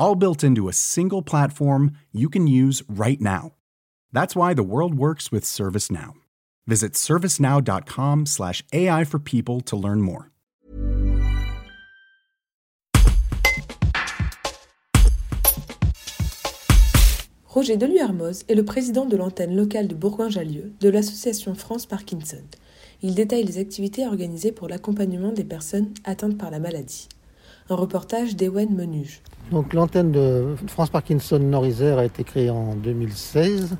all built into a single platform you can use right now. That's why the world works with ServiceNow. Visit servicenow.com/slash AI for people to learn more. Roger Deluermoz est le président de l'antenne locale de Bourgoin-Jallieu de l'association France Parkinson. Il détaille les activités organisées pour l'accompagnement des personnes atteintes par la maladie. Un reportage d'Ewen Menuge. Donc l'antenne de France Parkinson Nord-Isère a été créée en 2016,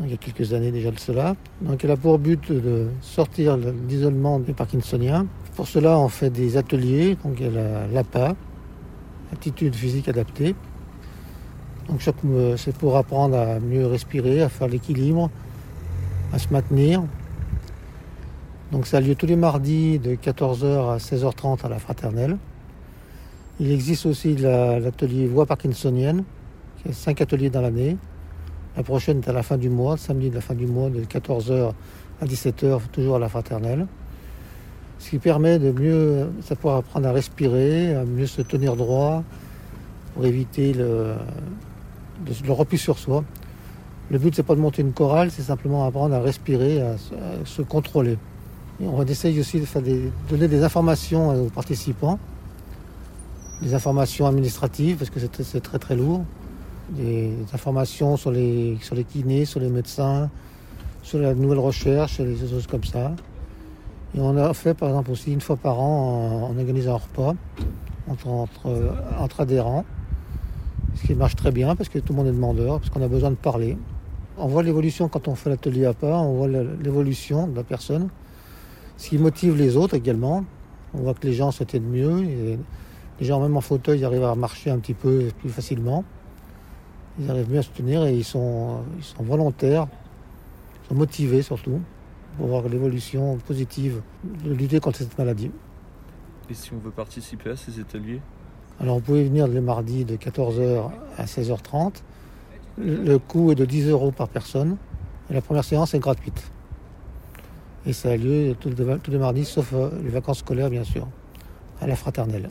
il y a quelques années déjà de cela. Donc elle a pour but de sortir l'isolement des Parkinsoniens. Pour cela, on fait des ateliers, donc il y a l'APA, attitude physique adaptée. Donc c'est pour apprendre à mieux respirer, à faire l'équilibre, à se maintenir. Donc ça a lieu tous les mardis de 14h à 16h30 à la fraternelle. Il existe aussi l'atelier voix parkinsonienne, qui est cinq ateliers dans l'année. La prochaine est à la fin du mois, samedi de la fin du mois, de 14h à 17h, toujours à la fraternelle. Ce qui permet de mieux savoir apprendre à respirer, à mieux se tenir droit, pour éviter le, le repli sur soi. Le but, c'est pas de monter une chorale, c'est simplement apprendre à respirer, à, se contrôler. on essaye aussi de donner des informations aux participants des informations administratives, parce que c'est très très lourd, des, informations sur les, sur les kinés, sur les médecins, sur la nouvelle recherche, des choses comme ça. Et on a fait par exemple aussi une fois par an, on organise un repas entre, entre adhérents, ce qui marche très bien parce que tout le monde est demandeur, parce qu'on a besoin de parler. On voit l'évolution quand on fait l'atelier à part, on voit l'évolution de la personne, ce qui motive les autres également. On voit que les gens se tiennent mieux. Les gens, même en fauteuil, ils arrivent à marcher un petit peu plus facilement. Ils arrivent mieux à se tenir et ils sont, ils sont volontaires, ils sont motivés surtout pour voir l'évolution positive de lutter contre cette maladie. Et si on veut participer à ces ateliers? Alors, vous pouvez venir les mardis de 14h à 16h30. Le coût est de 10 euros par personne. Et la première séance est gratuite. Et ça a lieu tous les mardis, sauf euh, les vacances scolaires, bien sûr, à la fraternelle.